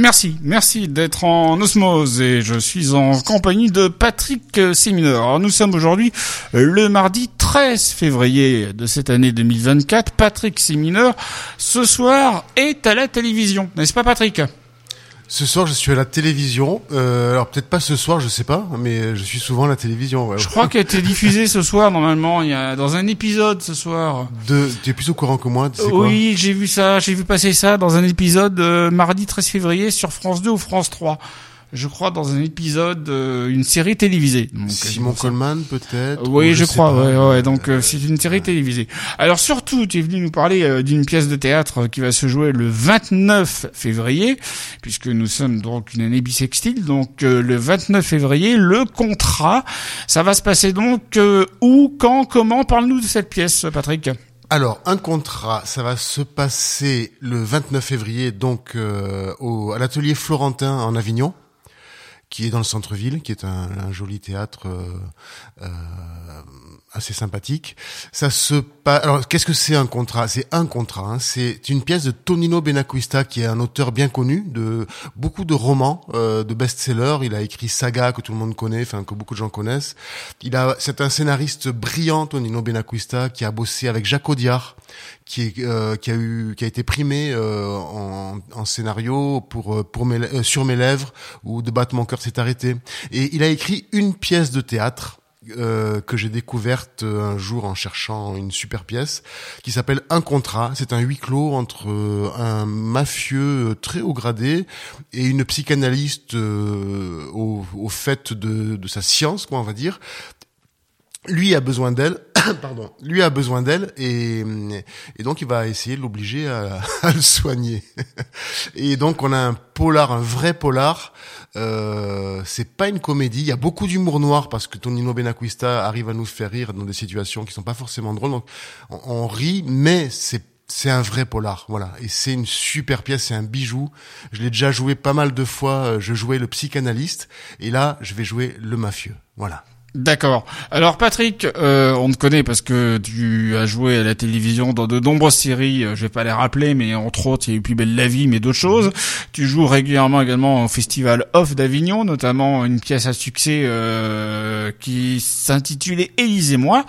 Merci, merci d'être en osmose et je suis en compagnie de Patrick Sémineur. Nous sommes aujourd'hui le mardi 13 février de cette année 2024. Patrick Sémineur, ce soir, est à la télévision, n'est-ce pas Patrick? Ce soir, je suis à la télévision. Euh, alors peut-être pas ce soir, je sais pas, mais je suis souvent à la télévision. Ouais. Je crois qu'elle été diffusée ce soir normalement. Il y a dans un épisode ce soir. De, tu es plus au courant que moi. oui, j'ai vu ça. J'ai vu passer ça dans un épisode euh, mardi 13 février sur France 2 ou France 3 je crois, dans un épisode, euh, une série télévisée. Donc, Simon Coleman, peut-être. Oui, je, crois. Ouais, ouais, Donc euh, c'est une série télévisée. Alors surtout, tu es venu nous parler euh, d'une pièce de théâtre qui va se jouer le 29 février, puisque nous sommes donc une année bisextile. Donc le 29 février, le contrat, ça va se passer donc où, quand, comment? Parle-nous de cette pièce, Patrick. Alors, un contrat, ça va se passer le 29 février, donc au, à l'atelier Florentin en Avignon qui est dans le centre-ville, qui est un, un joli théâtre euh, euh, assez sympathique. Ça se passe. Alors, qu'est-ce que c'est un contrat? C'est un contrat. Hein. C'est une pièce de Tonino Benacquista, qui est un auteur bien connu de beaucoup de romans, euh, de best-sellers. Il a écrit Saga que tout le monde connaît, enfin que beaucoup de gens connaissent. Il a, c'est un scénariste brillant, Tonino Benacquista, qui a bossé avec Jacques Audiard, qui, est, euh, qui a eu, qui a été primé euh, en, en, scénario pour euh, pour mes, sur mes lèvres ou de battre mon cœur s'est arrêté. Et il a écrit une pièce de théâtre euh, que j'ai découverte un jour en cherchant une super pièce qui s'appelle Un contrat. C'est un huis clos entre euh, un mafieux très haut gradé et une psychanalyste euh, au, au, fait de, de sa science, quoi, on va dire. Lui a besoin d'elle, pardon, lui a besoin d'elle et, et donc il va essayer de l'obliger à, à, le soigner. et donc on a un polar, un vrai polar euh, c'est pas une comédie. Il y a beaucoup d'humour noir parce que Tonino Benacquista arrive à nous faire rire dans des situations qui sont pas forcément drôles. Donc on, rit, mais c'est c'est un vrai polar, voilà. Et c'est une super pièce, c'est un bijou. Je l'ai déjà joué pas mal de fois. Je jouais le psychanalyste et là, je vais jouer le mafieux, voilà. D'accord. Alors Patrick, euh, on te connaît parce que tu as joué à la télévision dans de nombreuses séries, euh, je vais pas les rappeler, mais entre autres, il y a eu Plus belle la vie, mais d'autres choses. Tu joues régulièrement également au Festival Off d'Avignon, notamment une pièce à succès euh, qui s'intitulait Élise et moi.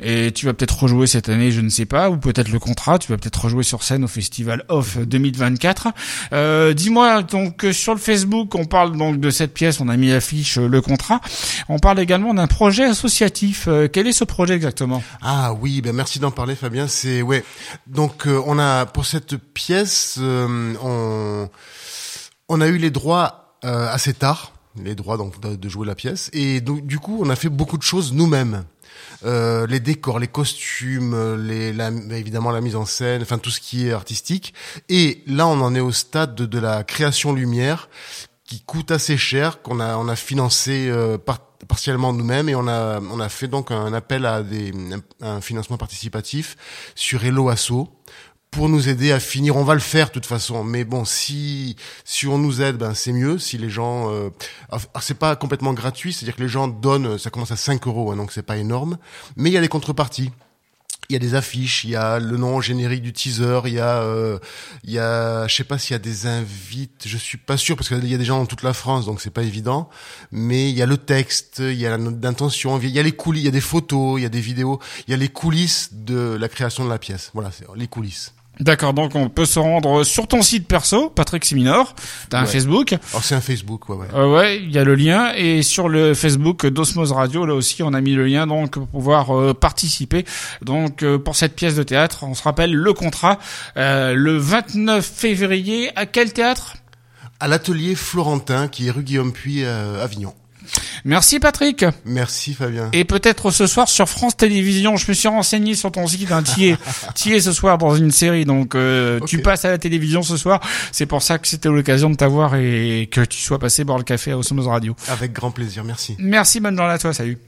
Et tu vas peut-être rejouer cette année, je ne sais pas, ou peut-être le contrat, tu vas peut-être rejouer sur scène au Festival Off 2024. Euh, Dis-moi, donc sur le Facebook, on parle donc de cette pièce, on a mis l'affiche le contrat. On parle également d'un projet associatif. Euh, quel est ce projet exactement? Ah oui, ben merci d'en parler Fabien. C'est ouais. Donc euh, on a pour cette pièce, euh, on on a eu les droits assez tard, les droits donc de, jouer la pièce, et donc du coup on a fait beaucoup de choses nous-mêmes. Euh, les décors, les costumes, les, la, évidemment la mise en scène, enfin tout ce qui est artistique. Et là, on en est au stade de, de la création lumière qui coûte assez cher, qu'on a on a financé euh, par, partiellement nous-mêmes et on a on a fait donc un appel à des un financement participatif sur Hello Asso pour nous aider à finir. On va le faire de toute façon, mais bon, si si on nous aide, ben c'est mieux. Si les gens, euh, c'est pas complètement gratuit, c'est-à-dire que les gens donnent, ça commence à 5 euros, hein, donc c'est pas énorme, mais il y a les contreparties il y a des affiches, il y a le nom générique du teaser, il y a, euh, il y a, je sais pas s'il y a des invites, je suis pas sûr parce qu'il y a des gens dans toute la France, donc c'est pas évident. Mais il y a le texte, il y a la note d'intention, il y a les coulisses, il y a des photos, il y a des vidéos, il y a les coulisses de la création de la pièce. Voilà, c'est les coulisses. D'accord, donc on peut se rendre sur ton site perso, Patrick Siminor. T'as un Facebook. Oh, c'est un Facebook, ouais, ouais. Euh, ouais, il y a le lien et sur le Facebook d'Osmose Radio, là aussi, on a mis le lien donc pour pouvoir euh, participer. Donc euh, pour cette pièce de théâtre, on se rappelle le contrat euh, le 29 février à quel théâtre? À l'atelier Florentin, qui est rue Guillaume Puy, Avignon. Merci Patrick. Merci Fabien. Et peut-être ce soir sur France Télévisions. Je me suis renseigné sur ton site. Hein, tu es, ce soir dans une série, donc euh, tu passes à la télévision ce soir. C'est pour ça que c'était l'occasion de t'avoir et que tu sois passé boire le café à Osmose Radio. Avec grand plaisir. Merci. Merci. Bonne journée à toi. Salut.